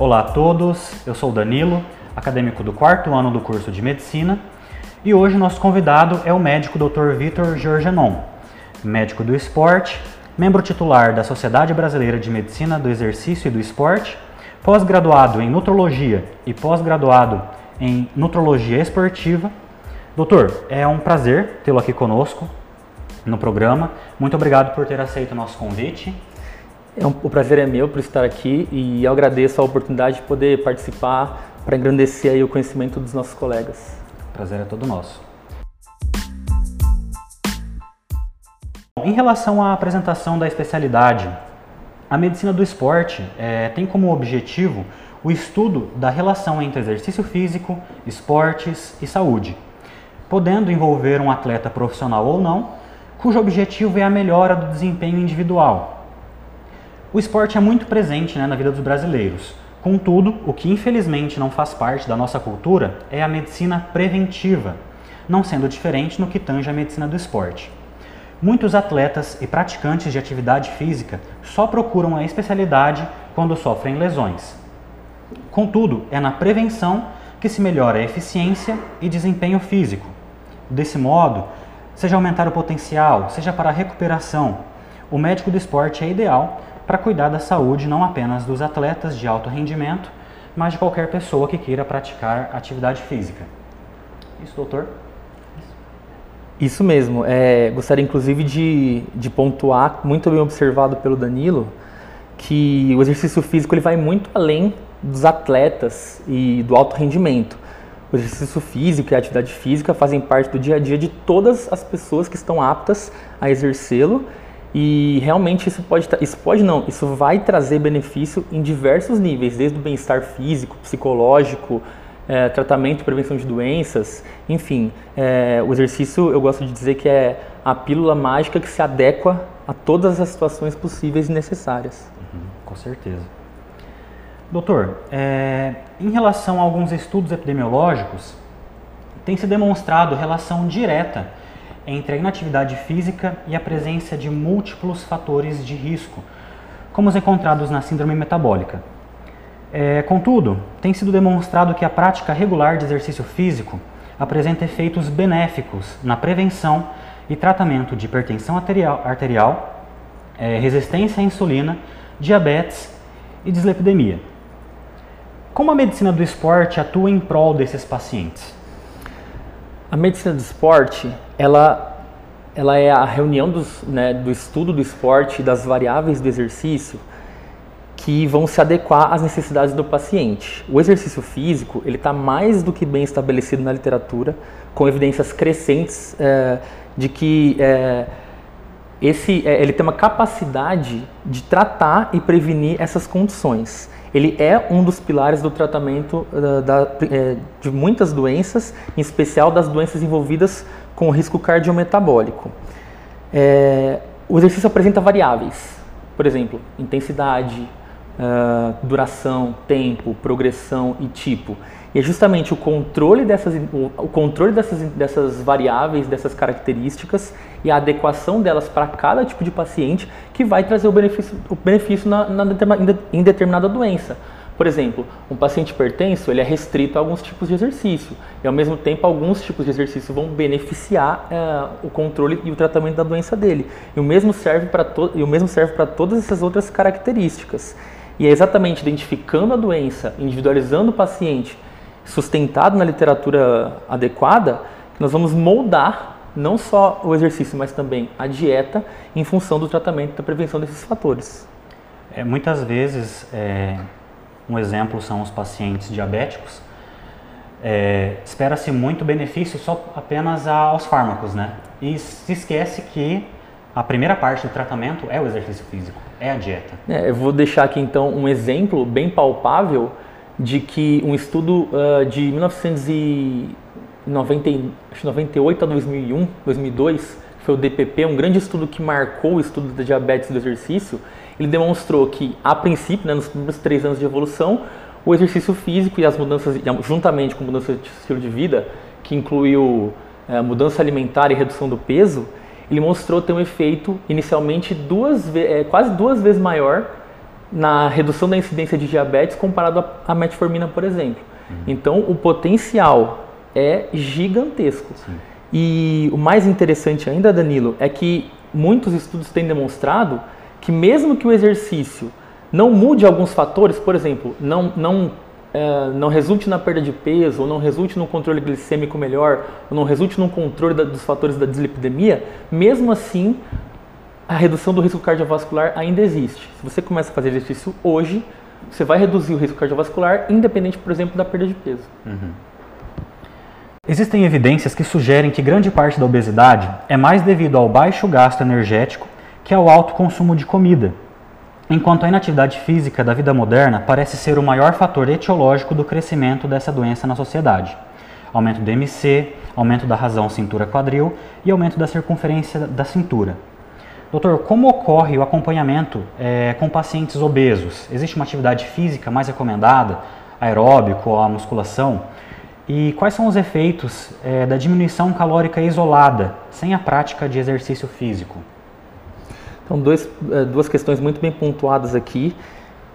Olá a todos, eu sou o Danilo, acadêmico do quarto ano do curso de Medicina, e hoje nosso convidado é o médico Dr. Vitor Georgenon, médico do esporte, membro titular da Sociedade Brasileira de Medicina do Exercício e do Esporte, pós-graduado em Nutrologia e pós-graduado em Nutrologia Esportiva. Doutor, é um prazer tê-lo aqui conosco no programa. Muito obrigado por ter aceito o nosso convite. É um, o prazer é meu por estar aqui e eu agradeço a oportunidade de poder participar para engrandecer aí o conhecimento dos nossos colegas. O prazer é todo nosso. Em relação à apresentação da especialidade, a medicina do esporte é, tem como objetivo o estudo da relação entre exercício físico, esportes e saúde, podendo envolver um atleta profissional ou não, cujo objetivo é a melhora do desempenho individual, o esporte é muito presente né, na vida dos brasileiros. Contudo, o que infelizmente não faz parte da nossa cultura é a medicina preventiva, não sendo diferente no que tange a medicina do esporte. Muitos atletas e praticantes de atividade física só procuram a especialidade quando sofrem lesões. Contudo, é na prevenção que se melhora a eficiência e desempenho físico. Desse modo, seja aumentar o potencial, seja para a recuperação, o médico do esporte é ideal para cuidar da saúde não apenas dos atletas de alto rendimento, mas de qualquer pessoa que queira praticar atividade física. Isso, doutor? Isso mesmo. É, gostaria inclusive de, de pontuar, muito bem observado pelo Danilo, que o exercício físico ele vai muito além dos atletas e do alto rendimento. O exercício físico e a atividade física fazem parte do dia a dia de todas as pessoas que estão aptas a exercê-lo e realmente isso pode, isso pode não, isso vai trazer benefício em diversos níveis, desde o bem-estar físico, psicológico, é, tratamento e prevenção de doenças, enfim, é, o exercício eu gosto de dizer que é a pílula mágica que se adequa a todas as situações possíveis e necessárias. Uhum, com certeza. Doutor, é, em relação a alguns estudos epidemiológicos, tem se demonstrado relação direta entre a inatividade física e a presença de múltiplos fatores de risco, como os encontrados na síndrome metabólica. É, contudo, tem sido demonstrado que a prática regular de exercício físico apresenta efeitos benéficos na prevenção e tratamento de hipertensão arterial, é, resistência à insulina, diabetes e dislipidemia. Como a medicina do esporte atua em prol desses pacientes? A medicina do esporte, ela, ela é a reunião dos, né, do estudo do esporte das variáveis do exercício que vão se adequar às necessidades do paciente. O exercício físico, ele está mais do que bem estabelecido na literatura, com evidências crescentes é, de que é, esse, é, ele tem uma capacidade de tratar e prevenir essas condições ele é um dos pilares do tratamento uh, da, é, de muitas doenças, em especial das doenças envolvidas com risco cardiometabólico. É, o exercício apresenta variáveis, por exemplo, intensidade, uh, duração, tempo, progressão e tipo. E é justamente o controle dessas, o controle dessas, dessas variáveis, dessas características e a adequação delas para cada tipo de paciente que vai trazer o benefício, o benefício na, na, em determinada doença. Por exemplo, um paciente hipertenso ele é restrito a alguns tipos de exercício e ao mesmo tempo alguns tipos de exercício vão beneficiar é, o controle e o tratamento da doença dele. E o mesmo serve para e o mesmo serve para todas essas outras características. E é exatamente identificando a doença, individualizando o paciente sustentado na literatura adequada, que nós vamos moldar não só o exercício, mas também a dieta em função do tratamento e da prevenção desses fatores. É, muitas vezes, é, um exemplo são os pacientes diabéticos. É, Espera-se muito benefício só apenas aos fármacos, né? E se esquece que a primeira parte do tratamento é o exercício físico, é a dieta. É, eu vou deixar aqui então um exemplo bem palpável de que um estudo uh, de 1998 a 2001, 2002, foi o DPP, um grande estudo que marcou o estudo da diabetes do exercício, ele demonstrou que, a princípio, né, nos primeiros três anos de evolução, o exercício físico e as mudanças, juntamente com mudança de estilo de vida, que incluiu uh, mudança alimentar e redução do peso, ele mostrou ter um efeito inicialmente duas, é, quase duas vezes maior na redução da incidência de diabetes comparado à metformina, por exemplo. Uhum. Então, o potencial é gigantesco. Sim. E o mais interessante ainda, Danilo, é que muitos estudos têm demonstrado que mesmo que o exercício não mude alguns fatores, por exemplo, não, não, é, não resulte na perda de peso, ou não resulte num controle glicêmico melhor, ou não resulte num controle da, dos fatores da dislipidemia, mesmo assim a redução do risco cardiovascular ainda existe. Se você começa a fazer exercício hoje, você vai reduzir o risco cardiovascular, independente, por exemplo, da perda de peso. Uhum. Existem evidências que sugerem que grande parte da obesidade é mais devido ao baixo gasto energético que ao alto consumo de comida, enquanto a inatividade física da vida moderna parece ser o maior fator etiológico do crescimento dessa doença na sociedade. Aumento do MC, aumento da razão cintura-quadril e aumento da circunferência da cintura. Doutor, como ocorre o acompanhamento é, com pacientes obesos? Existe uma atividade física mais recomendada, aeróbico ou a musculação? E quais são os efeitos é, da diminuição calórica isolada, sem a prática de exercício físico? Então, dois, é, duas questões muito bem pontuadas aqui,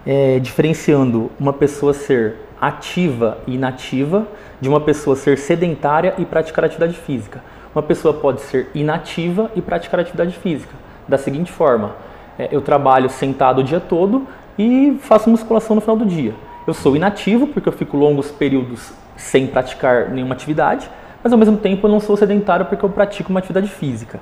é, diferenciando uma pessoa ser ativa e inativa de uma pessoa ser sedentária e praticar atividade física. Uma pessoa pode ser inativa e praticar atividade física da seguinte forma: é, eu trabalho sentado o dia todo e faço musculação no final do dia. Eu sou inativo porque eu fico longos períodos sem praticar nenhuma atividade, mas ao mesmo tempo eu não sou sedentário porque eu pratico uma atividade física.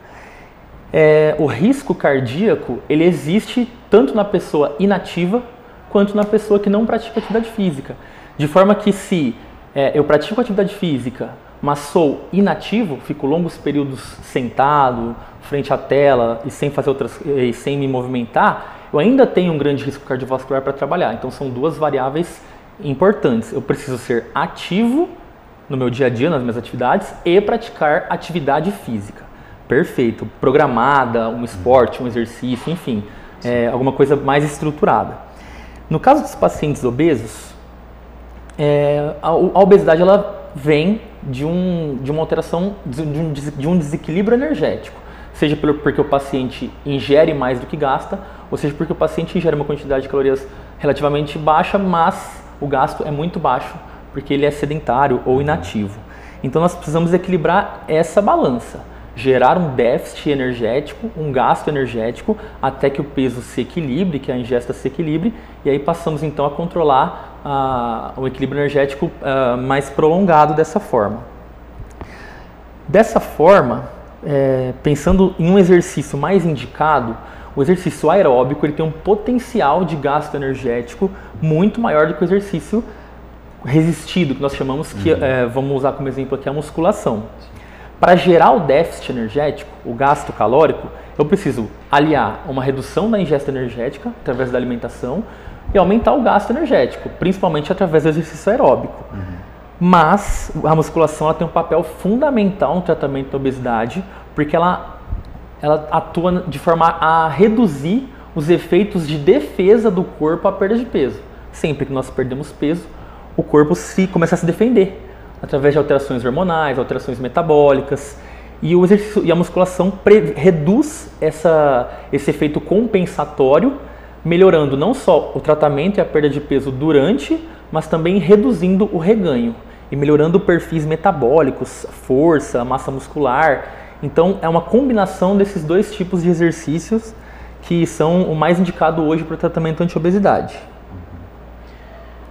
É, o risco cardíaco ele existe tanto na pessoa inativa quanto na pessoa que não pratica atividade física. De forma que se é, eu pratico atividade física, mas sou inativo, fico longos períodos sentado, frente à tela e sem fazer outras e sem me movimentar, eu ainda tenho um grande risco cardiovascular para trabalhar. Então são duas variáveis importantes. Eu preciso ser ativo no meu dia a dia, nas minhas atividades e praticar atividade física. Perfeito, programada, um esporte, um exercício, enfim, é, alguma coisa mais estruturada. No caso dos pacientes obesos, é, a, a, obesidade ela vem de, um, de uma alteração, de um, de um desequilíbrio energético seja porque o paciente ingere mais do que gasta, ou seja porque o paciente ingere uma quantidade de calorias relativamente baixa, mas o gasto é muito baixo porque ele é sedentário ou inativo. Então nós precisamos equilibrar essa balança, gerar um déficit energético, um gasto energético, até que o peso se equilibre, que a ingesta se equilibre, e aí passamos então a controlar uh, o equilíbrio energético uh, mais prolongado dessa forma. Dessa forma, é, pensando em um exercício mais indicado, o exercício aeróbico ele tem um potencial de gasto energético muito maior do que o exercício resistido, que nós chamamos, que uhum. é, vamos usar como exemplo aqui a musculação. Para gerar o déficit energético, o gasto calórico, eu preciso aliar uma redução da ingesta energética através da alimentação e aumentar o gasto energético, principalmente através do exercício aeróbico. Uhum. Mas a musculação tem um papel fundamental no tratamento da obesidade, porque ela, ela atua de forma a reduzir os efeitos de defesa do corpo à perda de peso. Sempre que nós perdemos peso, o corpo se começa a se defender através de alterações hormonais, alterações metabólicas. E, o exercício, e a musculação pre, reduz essa, esse efeito compensatório, melhorando não só o tratamento e a perda de peso durante, mas também reduzindo o reganho e melhorando perfis metabólicos, força, massa muscular. Então é uma combinação desses dois tipos de exercícios que são o mais indicado hoje para o tratamento anti-obesidade.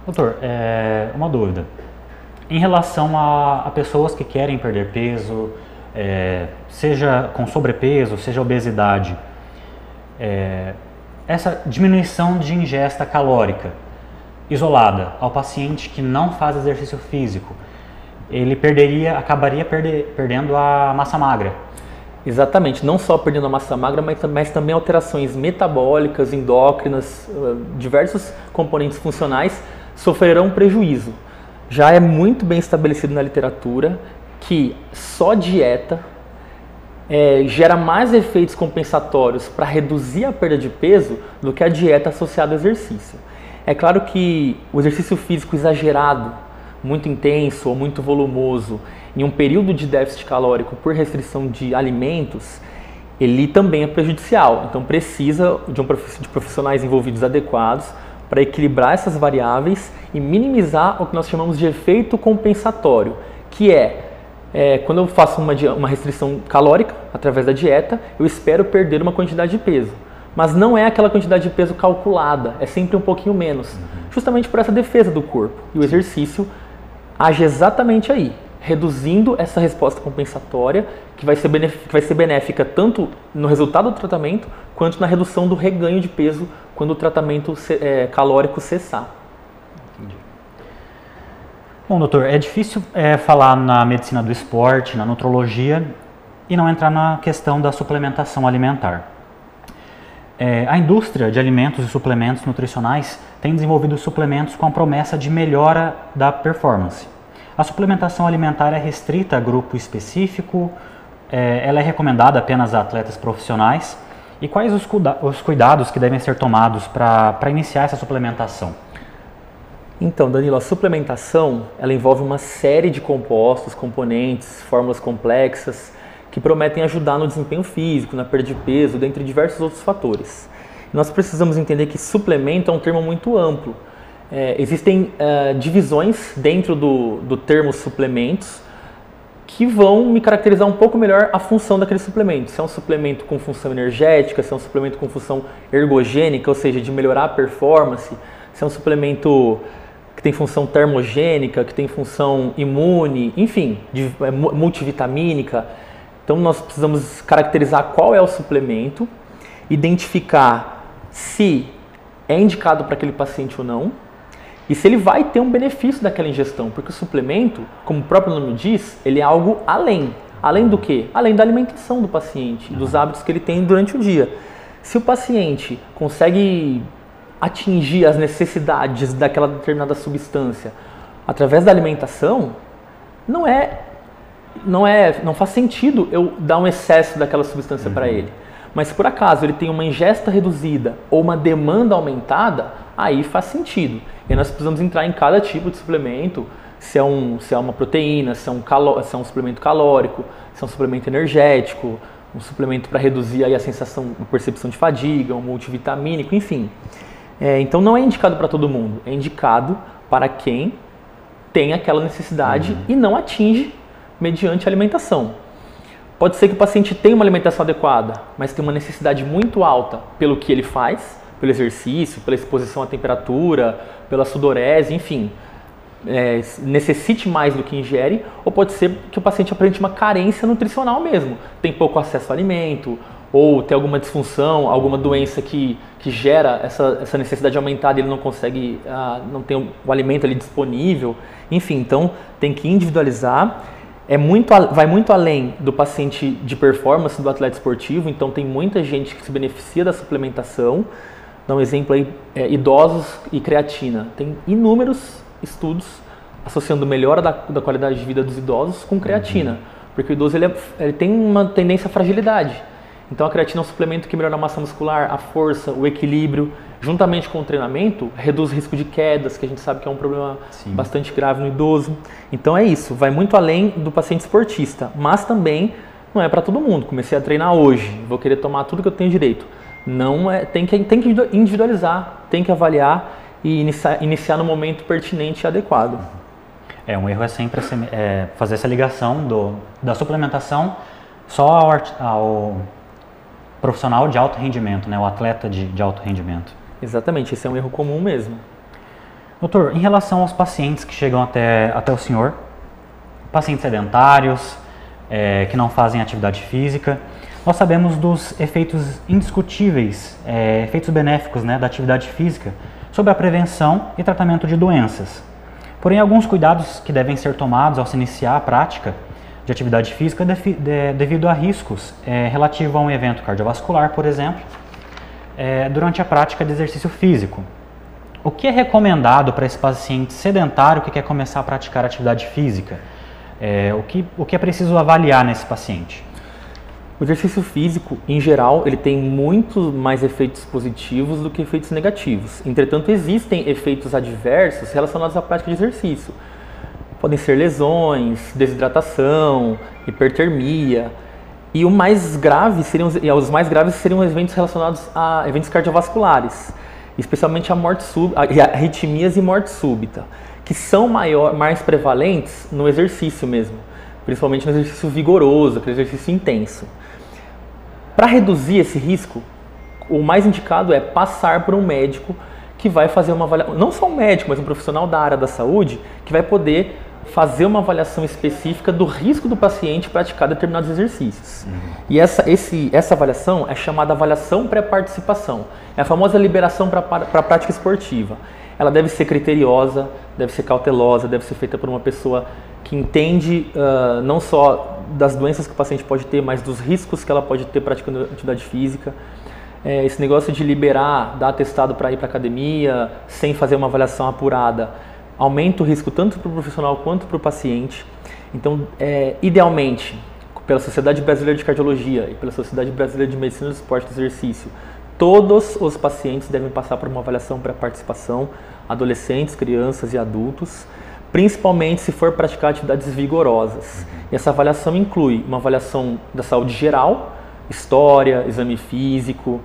Doutor, é, uma dúvida. Em relação a, a, pessoas que querem perder peso, é, seja com sobrepeso, seja obesidade, é, essa diminuição de ingesta calórica, isolada ao paciente que não faz exercício físico, ele perderia, acabaria perde, perdendo a massa magra. Exatamente, não só perdendo a massa magra, mas, mas também alterações metabólicas, endócrinas, diversos componentes funcionais sofrerão prejuízo. Já é muito bem estabelecido na literatura que só dieta é, gera mais efeitos compensatórios para reduzir a perda de peso do que a dieta associada ao exercício. É claro que o exercício físico exagerado, muito intenso ou muito volumoso, em um período de déficit calórico por restrição de alimentos, ele também é prejudicial. Então precisa de, um, de profissionais envolvidos adequados para equilibrar essas variáveis e minimizar o que nós chamamos de efeito compensatório, que é, é quando eu faço uma, uma restrição calórica através da dieta, eu espero perder uma quantidade de peso. Mas não é aquela quantidade de peso calculada, é sempre um pouquinho menos, uhum. justamente por essa defesa do corpo. E o exercício age exatamente aí, reduzindo essa resposta compensatória que vai ser, que vai ser benéfica tanto no resultado do tratamento quanto na redução do reganho de peso quando o tratamento é, calórico cessar. Entendi. Bom, doutor, é difícil é, falar na medicina do esporte, na nutrologia e não entrar na questão da suplementação alimentar. É, a indústria de alimentos e suplementos nutricionais tem desenvolvido suplementos com a promessa de melhora da performance. A suplementação alimentar é restrita a grupo específico, é, ela é recomendada apenas a atletas profissionais. E quais os, cuida os cuidados que devem ser tomados para iniciar essa suplementação? Então, Danilo, a suplementação ela envolve uma série de compostos, componentes, fórmulas complexas que prometem ajudar no desempenho físico, na perda de peso, dentre diversos outros fatores. Nós precisamos entender que suplemento é um termo muito amplo. É, existem uh, divisões dentro do, do termo suplementos que vão me caracterizar um pouco melhor a função daquele suplemento. Se é um suplemento com função energética, se é um suplemento com função ergogênica, ou seja, de melhorar a performance, se é um suplemento que tem função termogênica, que tem função imune, enfim, de, é, multivitamínica. Então nós precisamos caracterizar qual é o suplemento, identificar se é indicado para aquele paciente ou não, e se ele vai ter um benefício daquela ingestão, porque o suplemento, como o próprio nome diz, ele é algo além. Além do que? Além da alimentação do paciente, dos hábitos que ele tem durante o dia. Se o paciente consegue atingir as necessidades daquela determinada substância através da alimentação, não é não é, não faz sentido eu dar um excesso daquela substância uhum. para ele. Mas se por acaso ele tem uma ingesta reduzida ou uma demanda aumentada, aí faz sentido. E nós precisamos entrar em cada tipo de suplemento, se é, um, se é uma proteína, se é um, calo, se é um suplemento calórico, se é um suplemento energético, um suplemento para reduzir aí a sensação, a percepção de fadiga, um multivitamínico, enfim. É, então não é indicado para todo mundo, é indicado para quem tem aquela necessidade uhum. e não atinge mediante alimentação. Pode ser que o paciente tenha uma alimentação adequada, mas tem uma necessidade muito alta pelo que ele faz, pelo exercício, pela exposição à temperatura, pela sudorese, enfim, é, necessite mais do que ingere, ou pode ser que o paciente apresente uma carência nutricional mesmo, tem pouco acesso ao alimento, ou tem alguma disfunção, alguma doença que, que gera essa, essa necessidade aumentada e ele não consegue, ah, não tem o, o alimento ali disponível, enfim, então tem que individualizar é muito, vai muito além do paciente de performance do atleta esportivo, então tem muita gente que se beneficia da suplementação. Dá um exemplo aí, é, idosos e creatina. Tem inúmeros estudos associando melhora da, da qualidade de vida dos idosos com creatina, uhum. porque o idoso ele, é, ele tem uma tendência à fragilidade. Então a creatina é um suplemento que melhora a massa muscular, a força, o equilíbrio, juntamente com o treinamento, reduz o risco de quedas, que a gente sabe que é um problema Sim. bastante grave no idoso. Então é isso, vai muito além do paciente esportista, mas também não é para todo mundo. Comecei a treinar hoje, vou querer tomar tudo que eu tenho direito. Não é, tem que, tem que individualizar, tem que avaliar e iniciar, iniciar no momento pertinente e adequado. É, um erro é sempre é, fazer essa ligação do, da suplementação só ao, ao profissional de alto rendimento, né, o atleta de, de alto rendimento. Exatamente, esse é um erro comum mesmo. Doutor, em relação aos pacientes que chegam até, até o senhor, pacientes sedentários, é, que não fazem atividade física, nós sabemos dos efeitos indiscutíveis, é, efeitos benéficos né, da atividade física sobre a prevenção e tratamento de doenças. Porém, alguns cuidados que devem ser tomados ao se iniciar a prática de atividade física devido a riscos é, relativos a um evento cardiovascular, por exemplo, é, durante a prática de exercício físico. O que é recomendado para esse paciente sedentário que quer começar a praticar atividade física? É, o, que, o que é preciso avaliar nesse paciente? O exercício físico, em geral, ele tem muito mais efeitos positivos do que efeitos negativos. Entretanto, existem efeitos adversos relacionados à prática de exercício podem ser lesões, desidratação, hipertermia. E o mais grave seriam, os mais graves seriam eventos relacionados a eventos cardiovasculares. especialmente a morte súbita, arritmias e morte súbita, que são maior, mais prevalentes no exercício mesmo, principalmente no exercício vigoroso, aquele exercício intenso. Para reduzir esse risco, o mais indicado é passar por um médico que vai fazer uma avaliação, não só um médico, mas um profissional da área da saúde, que vai poder fazer uma avaliação específica do risco do paciente praticar determinados exercícios. Uhum. E essa, esse, essa avaliação é chamada avaliação pré-participação. É a famosa liberação para a prática esportiva. Ela deve ser criteriosa, deve ser cautelosa, deve ser feita por uma pessoa que entende uh, não só das doenças que o paciente pode ter, mas dos riscos que ela pode ter praticando atividade física. É, esse negócio de liberar, dar atestado para ir para academia, sem fazer uma avaliação apurada, aumenta o risco tanto para o profissional quanto para o paciente. Então, é, idealmente, pela Sociedade Brasileira de Cardiologia e pela Sociedade Brasileira de Medicina do Esporte e Exercício, todos os pacientes devem passar por uma avaliação para participação, adolescentes, crianças e adultos, principalmente se for praticar atividades vigorosas. E essa avaliação inclui uma avaliação da saúde geral, história, exame físico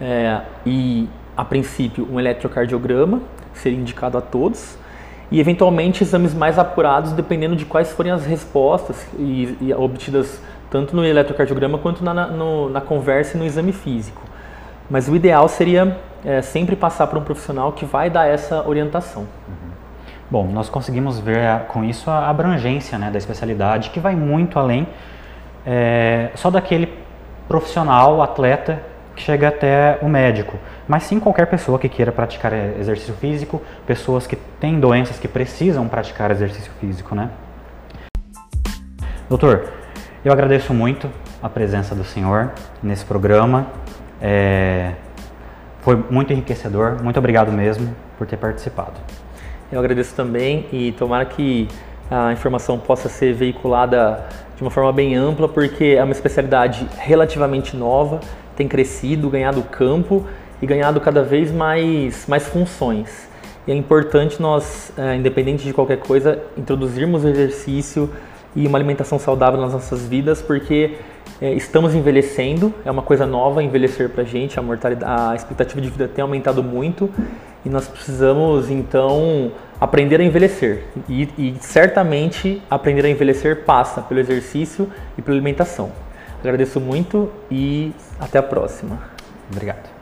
é, e, a princípio, um eletrocardiograma, seria indicado a todos e eventualmente exames mais apurados dependendo de quais forem as respostas e, e obtidas tanto no eletrocardiograma quanto na, no, na, conversa e no exame físico. Mas o ideal seria é, sempre passar para um profissional que vai dar essa orientação. Uhum. Bom, nós conseguimos ver a, com isso a abrangência né, da especialidade, que vai muito além é, só daquele profissional, atleta, que chega até o médico mas sim qualquer pessoa que queira praticar exercício físico, pessoas que têm doenças que precisam praticar exercício físico, né? Doutor, eu agradeço muito a presença do senhor nesse programa. É... Foi muito enriquecedor. Muito obrigado mesmo por ter participado. Eu agradeço também e tomara que a informação possa ser veiculada de uma forma bem ampla, porque é uma especialidade relativamente nova, tem crescido, ganhado campo e ganhado cada vez mais, mais funções. E é importante nós, é, independente de qualquer coisa, introduzirmos exercício e uma alimentação saudável nas nossas vidas, porque é, estamos envelhecendo, é uma coisa nova envelhecer para a gente, a expectativa de vida tem aumentado muito e nós precisamos então aprender a envelhecer. E, e certamente aprender a envelhecer passa pelo exercício e pela alimentação. Agradeço muito e até a próxima. Obrigado.